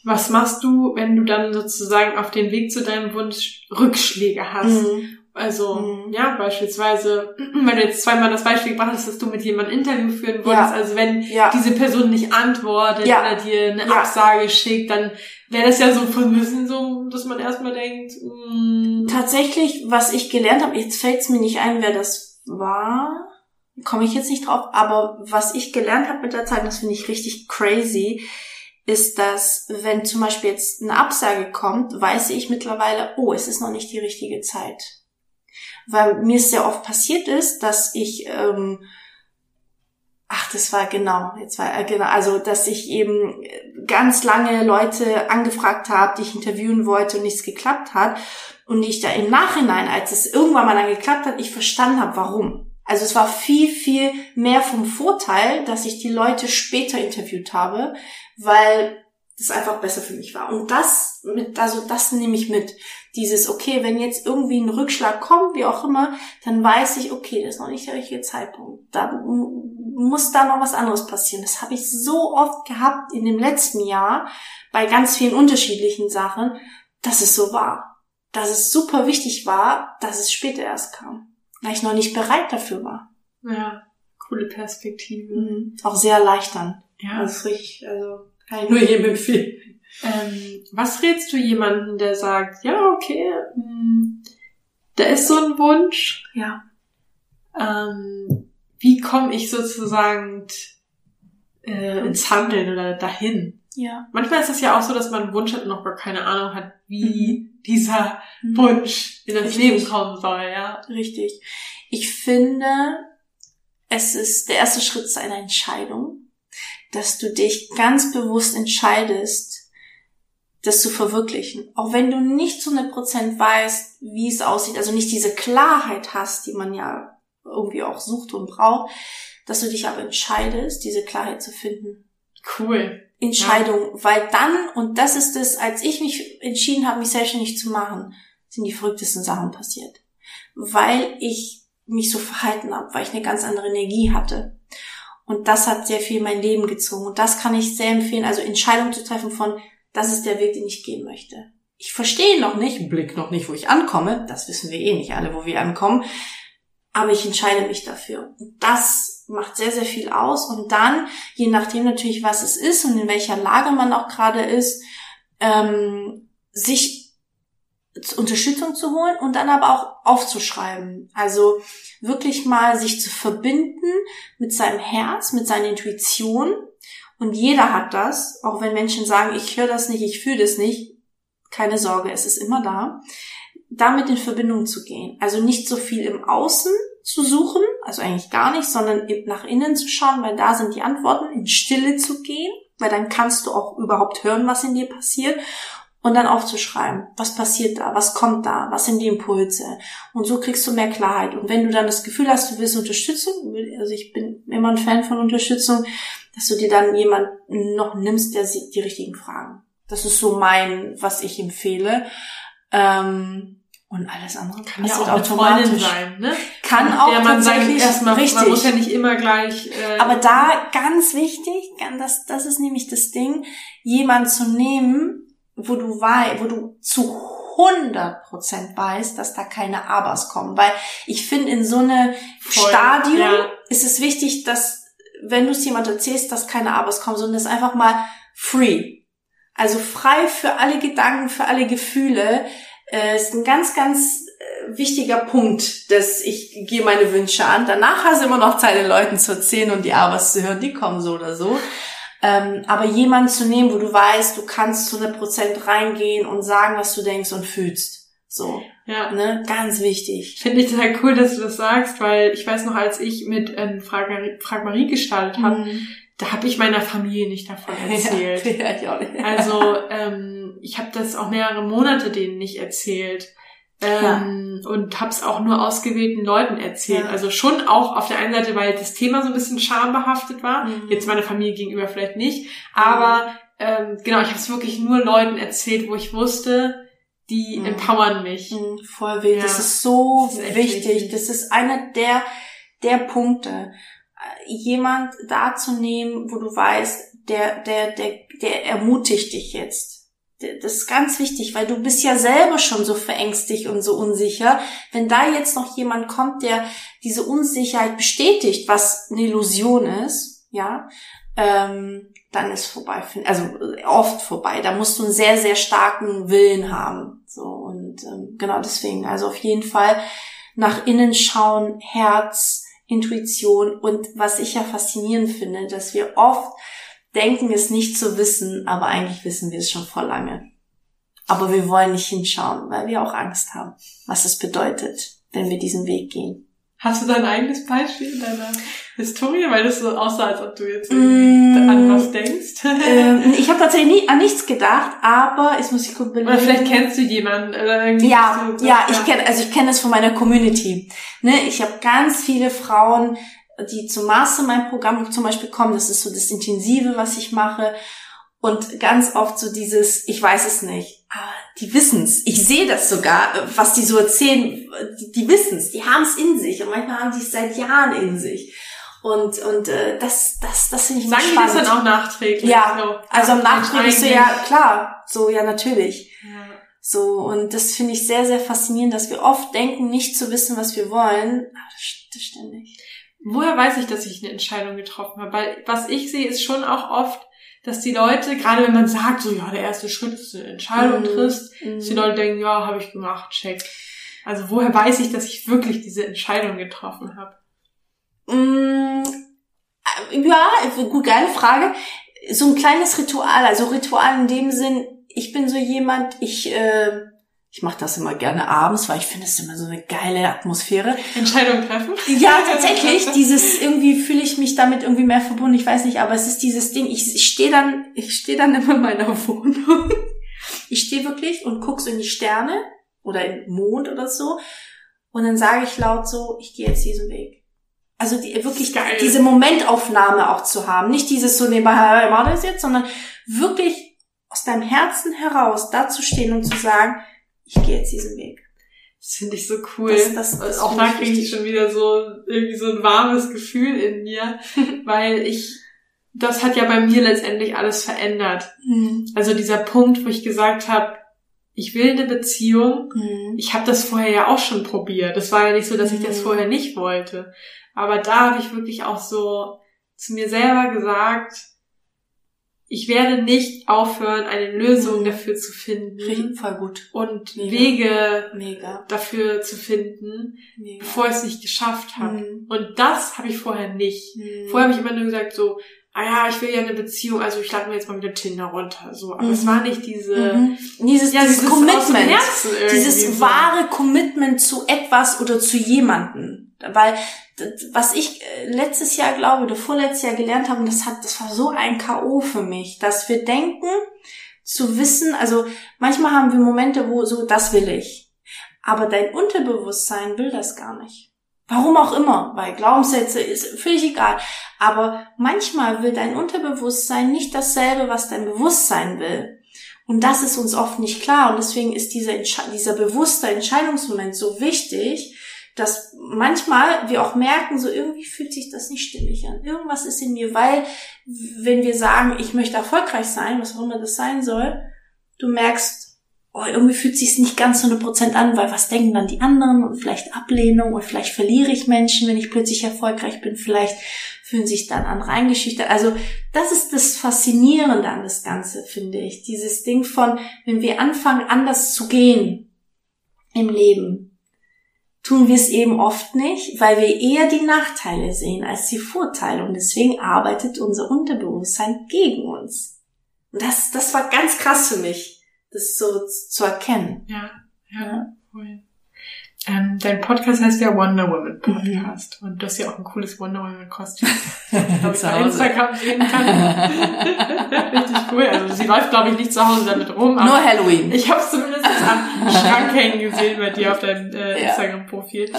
Was machst du, wenn du dann sozusagen auf den Weg zu deinem Wunsch Rückschläge hast? Mhm. Also, Mhm. ja, beispielsweise, wenn du jetzt zweimal das Beispiel gebracht hast, dass du mit jemandem Interview führen wolltest, Ja. also wenn Ja. diese Person nicht antwortet Ja. oder dir eine. Absage schickt, dann wäre das ja so von müssen, so, dass man erstmal denkt, mm, Tatsächlich, was ich gelernt habe, jetzt fällt es mir nicht ein, wer das war, komme ich jetzt nicht drauf, aber was ich gelernt habe mit der Zeit, das finde ich richtig crazy, ist, dass wenn zum Beispiel jetzt eine Absage kommt, weiß ich mittlerweile, oh, es ist noch nicht die richtige Zeit. Weil mir sehr oft passiert ist, dass ich, ähm, ach, das war genau, jetzt war äh, genau, also dass ich eben ganz lange Leute angefragt habe, die ich interviewen wollte und nichts geklappt hat und ich da im Nachhinein, als es irgendwann mal dann geklappt hat, ich verstanden habe, warum. Also es war viel, viel mehr vom Vorteil, dass ich die Leute später interviewt habe, weil das einfach besser für mich war. Und das mit, also das nehme ich mit. Dieses, okay, wenn jetzt irgendwie ein Rückschlag kommt, wie auch immer, dann weiß ich, okay, das ist noch nicht der richtige Zeitpunkt. Da muss da noch was anderes passieren. Das habe ich so oft gehabt in dem letzten Jahr bei ganz vielen unterschiedlichen Sachen, dass es so war. Dass es super wichtig war, dass es später erst kam. Weil ich noch nicht bereit dafür war. ja, coole Perspektive. Mhm. Auch sehr erleichternd. Ja. Das ist richtig, also kann ich nur jedem empfehlen. Ähm, was rätst du jemanden, der sagt, ja, okay, mm, da ist so ein Wunsch, Ja. ähm, wie komme ich sozusagen äh, ins Handeln oder dahin? Ja. Manchmal ist es ja auch so, dass man einen Wunsch hat und noch gar keine Ahnung hat, wie dieser Mhm. Wunsch in das Richtig. Leben kommen soll, ja. Richtig. Ich finde, es ist, der erste Schritt ist eine Entscheidung, dass du dich ganz bewusst entscheidest, das zu verwirklichen. Auch wenn du nicht zu 100% weißt, wie es aussieht, also nicht diese Klarheit hast, die man ja irgendwie auch sucht und braucht, dass du dich aber entscheidest, diese Klarheit zu finden. Cool. Entscheidung, weil dann, und das ist es, als ich mich entschieden habe, mich selbstständig zu machen, sind die verrücktesten Sachen passiert. Weil ich mich so verhalten habe, weil ich eine ganz andere Energie hatte. Und das hat sehr viel in mein Leben gezogen. Und das kann ich sehr empfehlen, also Entscheidungen zu treffen von, das ist der Weg, den ich gehen möchte. Ich verstehe noch nicht, blick noch nicht, wo ich ankomme. Das wissen wir eh nicht alle, wo wir ankommen. Aber ich entscheide mich dafür. Und das macht sehr, sehr viel aus. Und dann, je nachdem natürlich, was es ist und in welcher Lage man auch gerade ist, ähm, sich Unterstützung zu holen und dann aber auch aufzuschreiben. Also wirklich mal sich zu verbinden mit seinem Herz, mit seiner Intuition. Und jeder hat das, auch wenn Menschen sagen, ich höre das nicht, ich fühle das nicht. Keine Sorge, es ist immer da. Damit in Verbindung zu gehen. Also nicht so viel im Außen zu suchen, also eigentlich gar nicht, sondern nach innen zu schauen, weil da sind die Antworten, in Stille zu gehen, weil dann kannst du auch überhaupt hören, was in dir passiert und dann aufzuschreiben, was passiert da, was kommt da, was sind die Impulse. Und so kriegst du mehr Klarheit. Und wenn du dann das Gefühl hast, du willst Unterstützung, also ich bin immer ein Fan von Unterstützung, dass du dir dann jemanden noch nimmst, der die richtigen Fragen. Das ist so mein, was ich empfehle. Ähm, Und alles andere kann ja auch eine Freundin sein, ne? Kann auch der man tatsächlich erstmal, richtig. Man muss ja nicht immer gleich. Äh, Aber da ganz wichtig, das, das ist nämlich das Ding, jemand zu nehmen, wo du weißt, wo du zu 100 Prozent weißt, dass da keine Abers kommen. Weil ich finde, in so einem Stadium ja. ist es wichtig, dass, wenn du es jemand erzählst, dass keine Abers kommen, sondern es einfach mal free. Also frei für alle Gedanken, für alle Gefühle äh, ist ein ganz, ganz äh, wichtiger Punkt, dass ich gehe meine Wünsche an. Danach hast du immer noch Zeit, den Leuten zu erzählen und die Abers zu hören, die kommen so oder so. Ähm, aber jemanden zu nehmen, wo du weißt, du kannst zu 100% reingehen und sagen, was du denkst und fühlst. So. Ja. Ne? Ganz wichtig. Finde ich total cool, dass du das sagst, weil ich weiß noch, als ich mit ähm, Frag, Frag Marie gestartet habe, mhm. da habe ich meiner Familie nicht davon erzählt. Ja, ich auch nicht. Also ähm, ich habe das auch mehrere Monate denen nicht erzählt. Ähm, ja. Und hab's auch nur ausgewählten Leuten erzählt. Ja. Also schon auch auf der einen Seite, weil das Thema so ein bisschen schambehaftet war. Mhm. Jetzt meiner Familie gegenüber vielleicht nicht. Aber ähm, genau, ich habe es wirklich nur Leuten erzählt, wo ich wusste, die mhm. empowern mich. Mhm, voll wild. Ja. Das ist so das ist wichtig. wichtig. Das ist einer der, der Punkte. Jemand da zu nehmen, wo du weißt, der, der, der, der ermutigt dich jetzt das ist ganz wichtig, weil du bist ja selber schon so verängstigt und so unsicher. Wenn da jetzt noch jemand kommt, der diese Unsicherheit bestätigt, was eine Illusion ist, ja, ähm, dann ist vorbei. Also oft vorbei. Da musst du einen sehr, sehr starken Willen haben. So und ähm, genau deswegen. Also auf jeden Fall nach innen schauen, Herz, Intuition und was ich ja faszinierend finde, dass wir oft denken es nicht zu wissen, aber eigentlich wissen wir es schon vor lange. Aber wir wollen nicht hinschauen, weil wir auch Angst haben, was es bedeutet, wenn wir diesen Weg gehen. Hast du dein eigenes Beispiel in deiner Historie, weil das so aussah, als ob du jetzt mm, an was denkst? Ähm, ich habe tatsächlich nie, an nichts gedacht, aber es muss ich gut belegen. Oder vielleicht kennst du jemanden. Oder ja, du, ja, ich kenne, also ich kenne es von meiner Community. Ne, ich habe ganz viele Frauen, die zum Mastermind-Programm zum Beispiel kommen, das ist so das Intensive, was ich mache. Und ganz oft so dieses, ich weiß es nicht, aber die wissen's. Ich sehe das sogar, was die so erzählen, die, die wissen's, die haben's in sich und manchmal haben die es seit Jahren in sich. Und, und äh, das, das, das finde ich Sagen spannend. die das dann auch nachträglich? Ja, so, also am nachträglich so, ja, klar, so, ja, natürlich. Ja. So, und das finde ich sehr, sehr faszinierend, dass wir oft denken, nicht zu wissen, was wir wollen, aber das stimmt ständig. Woher weiß ich, dass ich eine Entscheidung getroffen habe? Weil was ich sehe, ist schon auch oft, dass die Leute, gerade wenn man sagt, so ja, der erste Schritt ist eine Entscheidung mm, triffst, dass die Leute denken, ja, habe ich gemacht, check. Also woher weiß ich, dass ich wirklich diese Entscheidung getroffen habe? Mm, ja, gut, geile Frage. So ein kleines Ritual, also Ritual in dem Sinn, ich bin so jemand, ich äh, ich mache das immer gerne abends, weil ich finde es immer so eine geile Atmosphäre. Entscheidung treffen? Ja, tatsächlich. dieses irgendwie fühle ich mich damit irgendwie mehr verbunden. Ich weiß nicht, aber es ist dieses Ding. Ich, ich stehe dann, ich stehe dann immer in meiner Wohnung. Ich stehe wirklich und guck so in die Sterne oder in den Mond oder so. Und dann sage ich laut so, ich gehe jetzt diesen Weg. Also die, wirklich Geil. diese Momentaufnahme auch zu haben. Nicht dieses so nebenbei, war das jetzt, sondern wirklich aus deinem Herzen heraus da zu stehen und zu sagen, ich gehe jetzt diesen Weg. Das finde ich so cool. Das, das, das auch da kriege ich schon wieder so irgendwie so ein warmes Gefühl in mir, weil ich das hat ja bei mir letztendlich alles verändert. Mhm. Also dieser Punkt, wo ich gesagt habe, ich will eine Beziehung. Mhm. Ich habe das vorher ja auch schon probiert. Das war ja nicht so, dass ich das mhm. vorher nicht wollte. Aber da habe ich wirklich auch so zu mir selber gesagt, ich werde nicht aufhören, eine Lösung mhm. dafür zu finden. Voll gut. Und Mega. Wege Mega. dafür zu finden, Mega. bevor ich es nicht geschafft habe. Mhm. Und das habe ich vorher nicht. Mhm. Vorher habe ich immer nur gesagt so, ah ja, ich will ja eine Beziehung, also ich lade mir jetzt mal wieder Tinder runter. So, aber es mhm. war nicht diese mhm. dieses, ja, dieses, dieses Commitment, dieses wahre Commitment zu etwas oder zu jemanden. Weil was ich äh, letztes Jahr glaube oder vorletztes Jahr gelernt habe, das hat, das war so ein K.O. für mich, dass wir denken, zu wissen, also manchmal haben wir Momente, wo so, das will ich. Aber dein Unterbewusstsein will das gar nicht. Warum auch immer, weil Glaubenssätze ist völlig egal. Aber manchmal will dein Unterbewusstsein nicht dasselbe, was dein Bewusstsein will. Und das ist uns oft nicht klar. Und deswegen ist dieser, dieser bewusste Entscheidungsmoment so wichtig, dass manchmal wir auch merken, so irgendwie fühlt sich das nicht stimmig an. Irgendwas ist in mir, weil wenn wir sagen, ich möchte erfolgreich sein, was auch immer das sein soll, du merkst, oh, irgendwie fühlt sich nicht ganz 100% an, weil was denken dann die anderen und vielleicht Ablehnung und vielleicht verliere ich Menschen, wenn ich plötzlich erfolgreich bin, vielleicht fühlen sich dann andere eingeschüchtert. Also das ist das Faszinierende an das Ganze, finde ich. Dieses Ding von, wenn wir anfangen, anders zu gehen im Leben, tun wir es eben oft nicht, weil wir eher die Nachteile sehen als die Vorteile. Und deswegen arbeitet unser Unterbewusstsein gegen uns. Und das, das war ganz krass für mich, das so zu erkennen. Ja, ja, cool. Ähm, dein Podcast heißt ja Wonder Woman Podcast. Mhm. Und du hast ja auch ein cooles Wonder Woman Kostüm. das ich bei Instagram sehen kann. Richtig cool. Also sie läuft, glaube ich, nicht zu Hause damit rum. Nur Halloween. Ich habe es zumindest am Schrank hängen gesehen bei dir auf deinem äh, ja. Instagram-Profil.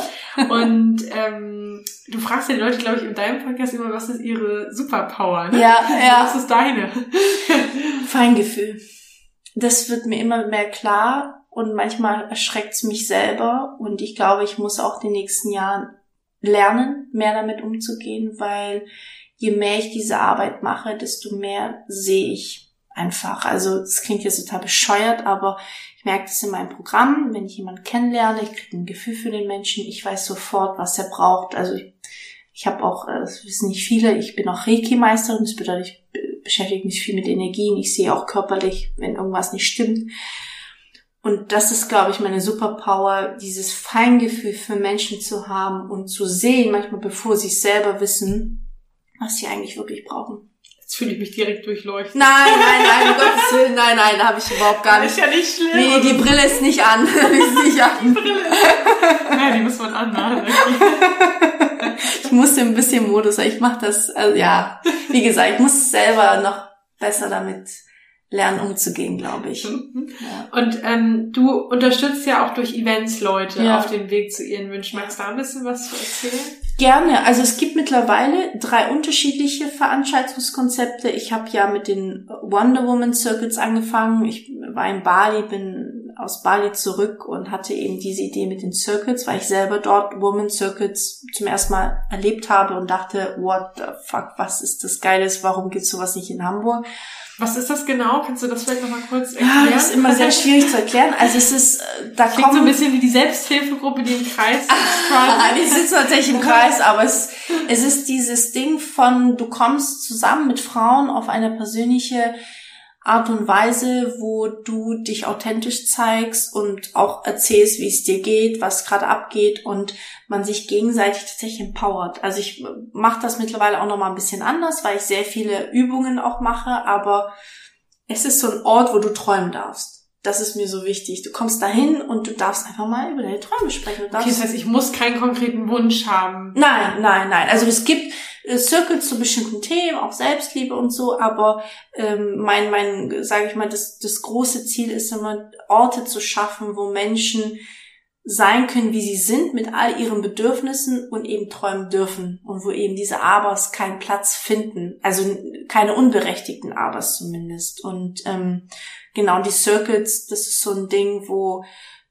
Und ähm, du fragst ja die Leute, glaube ich, in deinem Podcast immer, was ist ihre Superpower? Ne? Ja, ja. Was ist deine? Feingefühl. Das wird mir immer mehr klar und manchmal erschreckt es mich selber und ich glaube, ich muss auch die nächsten Jahren lernen, mehr damit umzugehen, weil je mehr ich diese Arbeit mache, desto mehr sehe ich einfach. Also das klingt jetzt total bescheuert, aber ich merke das in meinem Programm, wenn ich jemanden kennenlerne, ich kriege ein Gefühl für den Menschen, ich weiß sofort, was er braucht. Also ich, ich habe auch, äh, das wissen nicht viele, ich bin auch Reiki-Meisterin, das bedeutet, ich beschäftige mich viel mit Energien, ich sehe auch körperlich, wenn irgendwas nicht stimmt. Und das ist, glaube ich, meine Superpower, dieses Feingefühl für Menschen zu haben und zu sehen, manchmal bevor sie es selber wissen, was sie eigentlich wirklich brauchen. Jetzt fühle ich mich direkt durchleuchtet. Nein, nein, nein, um Gottes Willen, nein, nein, habe ich überhaupt gar nicht. Ist ja nicht schlimm. Nee, die Brille ist nicht an. die ist nicht an. Die Brille ist Ja, die muss man anmachen. ich musste ein bisschen Modus, ich mache das, also, ja, wie gesagt, ich muss selber noch besser damit lernen umzugehen, glaube ich. Mhm. Ja. Und ähm, du unterstützt ja auch durch Events Leute ja. auf dem Weg zu ihren Wünschen. Magst du da ein bisschen was zu erzählen? Gerne. Also es gibt mittlerweile drei unterschiedliche Veranstaltungskonzepte. Ich habe ja mit den Wonder Woman Circuits angefangen. Ich war in Bali, bin aus Bali zurück und hatte eben diese Idee mit den Circuits, weil ich selber dort Woman Circuits zum ersten Mal erlebt habe und dachte, what the fuck, was ist das Geiles? Warum gibt's sowas nicht in Hamburg? Was ist das genau? Kannst du das vielleicht nochmal kurz erklären? Ja, das ist immer sehr schwierig zu erklären. Also es ist, äh, da Klingt kommen... so ein bisschen wie die Selbsthilfegruppe, die im Kreis sitzt. die sitzt tatsächlich im Kreis, aber es, es ist dieses Ding von, du kommst zusammen mit Frauen auf eine persönliche Art und Weise, wo du dich authentisch zeigst und auch erzählst, wie es dir geht, was gerade abgeht und man sich gegenseitig tatsächlich empowert. Also ich mache das mittlerweile auch noch mal ein bisschen anders, weil ich sehr viele Übungen auch mache, aber es ist so ein Ort, wo du träumen darfst. Das ist mir so wichtig. Du kommst dahin und du darfst einfach mal über deine Träume sprechen. okay, das heißt, ich muss keinen konkreten Wunsch haben. Nein, nein, nein. Also es gibt äh, Circles zu bestimmten Themen, auch Selbstliebe und so, aber ähm, mein, mein, sage ich mal, das, das große Ziel ist immer, Orte zu schaffen, wo Menschen sein können, wie sie sind, mit all ihren Bedürfnissen und eben träumen dürfen und wo eben diese Abers keinen Platz finden, also keine unberechtigten Abers zumindest. Und ähm, genau die Circles, das ist so ein Ding, wo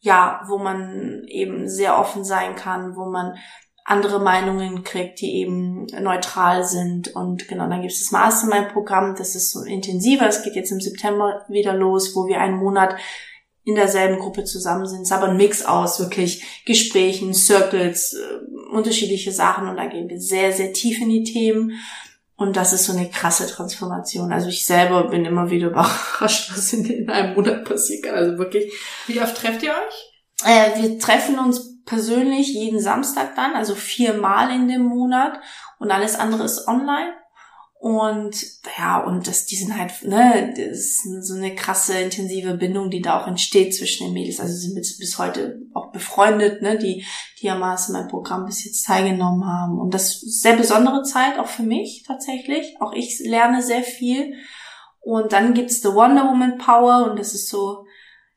ja, wo man eben sehr offen sein kann, wo man andere Meinungen kriegt, die eben neutral sind. Und genau, dann gibt es das Mastermind-Programm, das ist so intensiver. Es geht jetzt im September wieder los, wo wir einen Monat in derselben Gruppe zusammen sind. Es ist aber ein Mix aus wirklich Gesprächen, Circles, äh, unterschiedliche Sachen und da gehen wir sehr, sehr tief in die Themen. Und das ist so eine krasse Transformation. Also ich selber bin immer wieder überrascht, was in, in einem Monat passiert kann. Also wirklich. Wie oft trefft ihr euch? Äh, wir treffen uns persönlich jeden Samstag dann, also viermal in dem Monat und alles andere ist online. Und ja, und das, die sind halt, ne, das ist so eine krasse, intensive Bindung, die da auch entsteht zwischen den Mädels. Also sie sind bis, heute auch befreundet, ne, die, die ja mal in meinem Programm bis jetzt teilgenommen haben. Und das ist sehr besondere Zeit, auch für mich tatsächlich. Auch ich lerne sehr viel. Und dann gibt's The Wonder Woman Power und das ist so,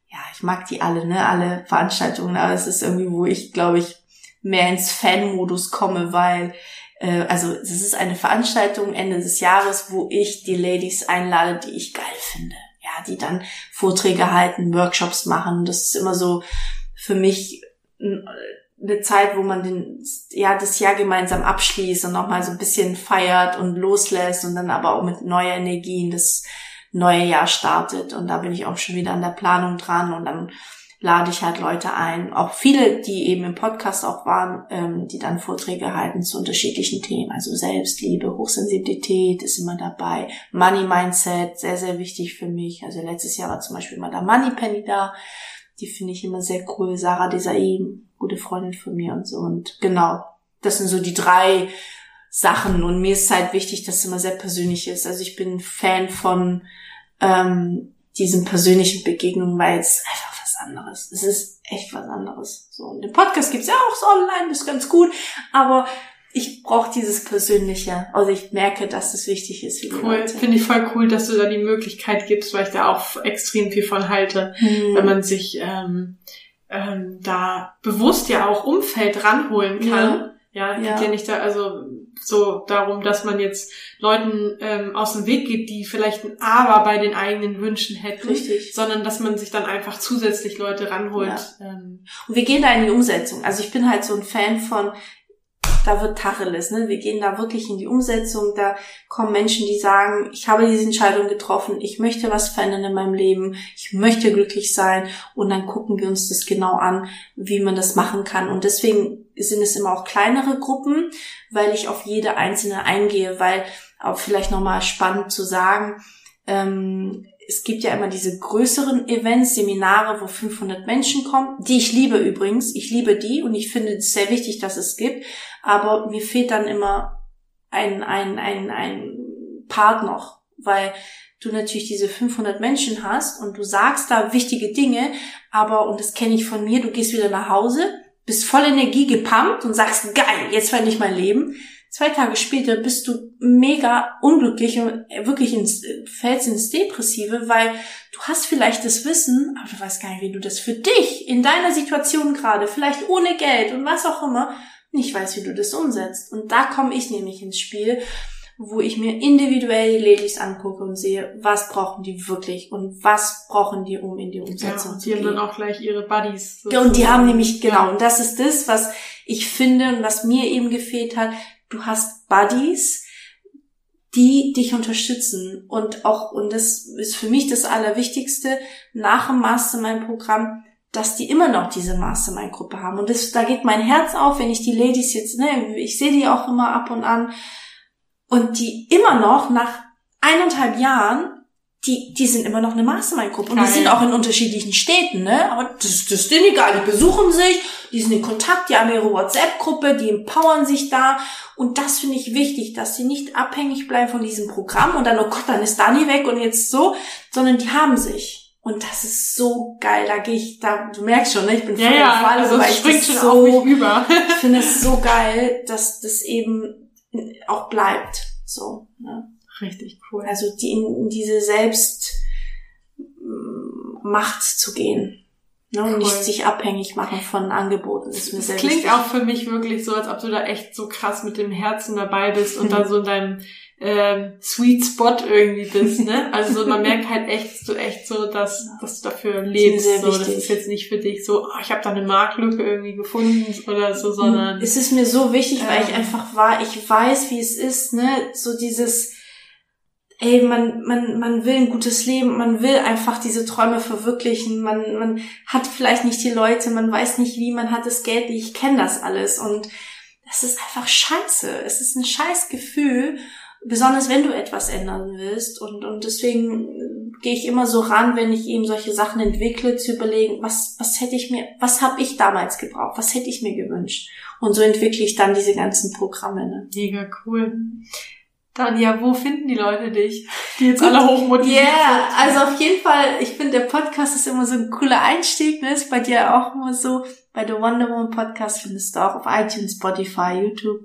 ja, ich mag die alle, ne, alle Veranstaltungen, aber es ist irgendwie, wo ich, glaube ich, mehr ins Fan-Modus komme, weil, äh, also es ist eine Veranstaltung Ende des Jahres, wo ich die Ladies einlade, die ich geil finde. Ja, die dann Vorträge halten, Workshops machen. Das ist immer so für mich eine Zeit, wo man den, ja, das Jahr gemeinsam abschließt und nochmal so ein bisschen feiert und loslässt und dann aber auch mit neuer Energien das neue Jahr startet. Und da bin ich auch schon wieder an der Planung dran und dann lade ich halt Leute ein, auch viele, die eben im Podcast auch waren, ähm, die dann Vorträge halten zu unterschiedlichen Themen. Also Selbstliebe, Hochsensibilität ist immer dabei, Money Mindset, sehr, sehr wichtig für mich. Also letztes Jahr war zum Beispiel mal der Money Penny da. Die finde ich immer sehr cool. Sarah Desai, gute Freundin von mir und so. Und genau, das sind so die drei Sachen. Und mir ist halt wichtig, dass es immer sehr persönlich ist. Also ich bin Fan von ähm, diesen persönlichen Begegnungen, weil es einfach anderes. Es ist echt was anderes. So, und den Podcast gibt's ja auch so online, das ist ganz gut, aber ich brauche dieses Persönliche. Also ich merke, dass das wichtig ist für die Cool, finde ich voll cool, dass du da die Möglichkeit gibst, weil ich da auch extrem viel von halte, hm. wenn man sich ähm, ähm, da bewusst ja auch Umfeld ranholen kann. Ja. Ja, ja. ja nicht da, also so darum, dass man jetzt Leuten ähm, aus dem Weg geht, die vielleicht ein Aber bei den eigenen Wünschen hätten, Richtig. sondern dass man sich dann einfach zusätzlich Leute ranholt. Ja. Ähm. Und wir gehen da in die Umsetzung. Also ich bin halt so ein Fan von, da wird Tacheles, ne? Wir gehen da wirklich in die Umsetzung. Da kommen Menschen, die sagen, ich habe diese Entscheidung getroffen, ich möchte was verändern in meinem Leben, ich möchte glücklich sein und dann gucken wir uns das genau an, wie man das machen kann. Und deswegen sind es immer auch kleinere Gruppen, weil ich auf jede einzelne eingehe, weil auch vielleicht nochmal spannend zu sagen, ähm, es gibt ja immer diese größeren Events, Seminare, wo 500 Menschen kommen, die ich liebe übrigens. Ich liebe die und ich finde es sehr wichtig, dass es gibt. Aber mir fehlt dann immer ein, ein, ein, ein Part noch, weil du natürlich diese 500 Menschen hast und du sagst da wichtige Dinge, aber, und das kenne ich von mir, du gehst wieder nach Hause, bist voll Energie gepumpt und sagst, geil, jetzt werde ich mein Leben. Zwei Tage später bist du mega unglücklich und wirklich ins, fällst ins Depressive, weil du hast vielleicht das Wissen, aber du weißt gar nicht, wie du das für dich in deiner Situation gerade, vielleicht ohne Geld und was auch immer, nicht weißt, wie du das umsetzt. Und da komme ich nämlich ins Spiel wo ich mir individuell die Ladies angucke und sehe, was brauchen die wirklich und was brauchen die, um in die Umsetzung ja, zu gehen. Die haben dann auch gleich ihre Buddies. Und die haben nämlich, genau, und das ist das, was ich finde und was mir eben gefehlt hat. Du hast Buddies, die dich unterstützen und auch, und das ist für mich das Allerwichtigste, nach dem Mastermind-Programm, dass die immer noch diese Mastermind-Gruppe haben. Und das, da geht mein Herz auf, wenn ich die Ladies jetzt, ne, ich sehe die auch immer ab und an, und die immer noch nach eineinhalb Jahren, die, die sind immer noch eine Mastermind-Gruppe. Und die sind auch in unterschiedlichen Städten, ne? Aber das, das ist denen egal. Die besuchen sich, die sind in Kontakt, die haben ihre WhatsApp-Gruppe, die empowern sich da. Und das finde ich wichtig, dass sie nicht abhängig bleiben von diesem Programm und dann, oh Gott, dann ist Dani weg und jetzt so, sondern die haben sich. Und das ist so geil. Da gehe ich, da, du merkst schon, ne? ich bin voll ja, ja, Fall, also weil ich das schon so, finde es so geil, dass das eben auch bleibt. So. Ne? Richtig cool. Also die in, diese Selbstmacht zu gehen. Ne, und cool. nicht sich abhängig machen von Angeboten. Das, das klingt wichtig. auch für mich wirklich so, als ob du da echt so krass mit dem Herzen dabei bist und dann so in deinem ähm, Sweet Spot irgendwie bist, ne? Also so, man merkt halt echt, dass du echt so, dass, dass du dafür lebst. Das so, das ist jetzt nicht für dich so, oh, ich habe da eine Marklücke irgendwie gefunden oder so, sondern. Es ist mir so wichtig, ähm, weil ich ähm, einfach war, ich weiß, wie es ist, ne? So dieses, ey, man, man, man will ein gutes Leben, man will einfach diese Träume verwirklichen, man, man hat vielleicht nicht die Leute, man weiß nicht wie, man hat das Geld ich kenne das alles und das ist einfach scheiße. Es ist ein scheiß Gefühl besonders wenn du etwas ändern willst. Und, und deswegen äh, gehe ich immer so ran, wenn ich eben solche Sachen entwickle, zu überlegen, was, was hätte ich mir, was habe ich damals gebraucht, was hätte ich mir gewünscht. Und so entwickle ich dann diese ganzen Programme. Ne? Mega cool. Tanja, wo finden die Leute dich, die jetzt alle hochmotiviert yeah, sind? also auf jeden Fall, ich finde, der Podcast ist immer so ein cooler Einstieg, ne? ist bei dir auch immer so. Bei der Wonder Woman Podcast findest du auch auf iTunes, Spotify, YouTube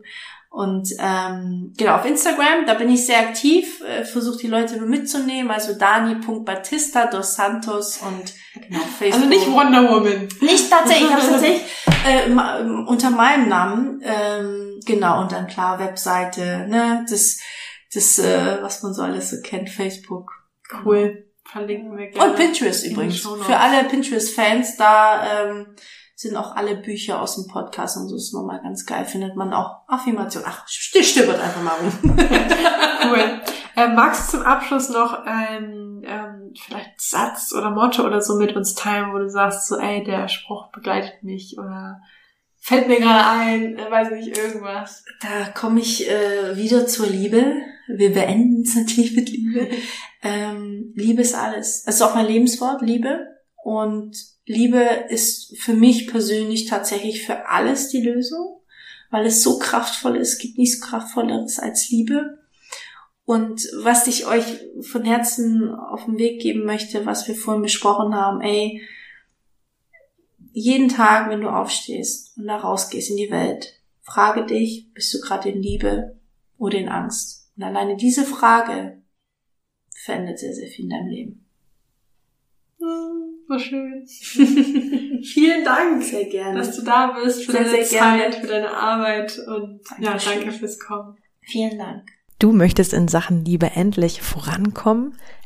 und ähm, genau, auf Instagram, da bin ich sehr aktiv, äh, versuche die Leute mitzunehmen, also Dani.Batista dos Santos und genau, Facebook. Also nicht Wonder Woman. Nicht tatsächlich, ich habe tatsächlich äh, unter meinem Namen, ähm, genau, und dann klar Webseite, ne, das, das, äh, was man so alles so kennt, Facebook. Cool. verlinken wir gerne. Und Pinterest übrigens. Für alle Pinterest-Fans, da ähm, sind auch alle Bücher aus dem Podcast und so ist nochmal ganz geil. Findet man auch Affirmation. Ach, stöbert einfach mal rum. cool. Äh, magst du zum Abschluss noch ein ähm, vielleicht Satz oder Motto oder so mit uns teilen, wo du sagst, so, ey, der Spruch begleitet mich oder fällt mir gerade ein, äh, weiß nicht, irgendwas. Da komme ich äh, wieder zur Liebe. Wir beenden es natürlich mit Liebe. ähm, Liebe ist alles. Es ist auch mein Lebenswort, Liebe. Und Liebe ist für mich persönlich tatsächlich für alles die Lösung, weil es so kraftvoll ist. Es gibt nichts kraftvolleres als Liebe. Und was ich euch von Herzen auf den Weg geben möchte, was wir vorhin besprochen haben, ey, jeden Tag, wenn du aufstehst und da rausgehst in die Welt, frage dich, bist du gerade in Liebe oder in Angst? Und alleine diese Frage verändert sehr, sehr viel in deinem Leben. So schön. Vielen Dank. Sehr gerne. Dass du da bist, für sehr, deine sehr Zeit, gerne. für deine Arbeit und Dankeschön. ja, danke fürs Kommen. Vielen Dank. Du möchtest in Sachen Liebe endlich vorankommen,